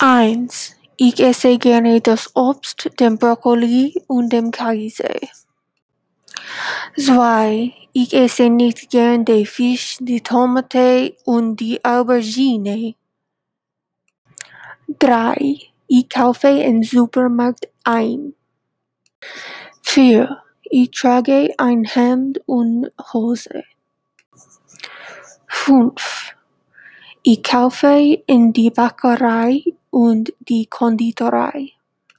Eins: Ich esse gerne das Obst, den Brokkoli und den Käse. Zwei: Ich esse nicht gern den Fisch, die Tomate und die Aubergine. Drei: Ich kaufe im Supermarkt ein. Vier: Ich trage ein Hemd und Hose. Fünf: Ich kaufe in die Bäckerei und die Konditorei.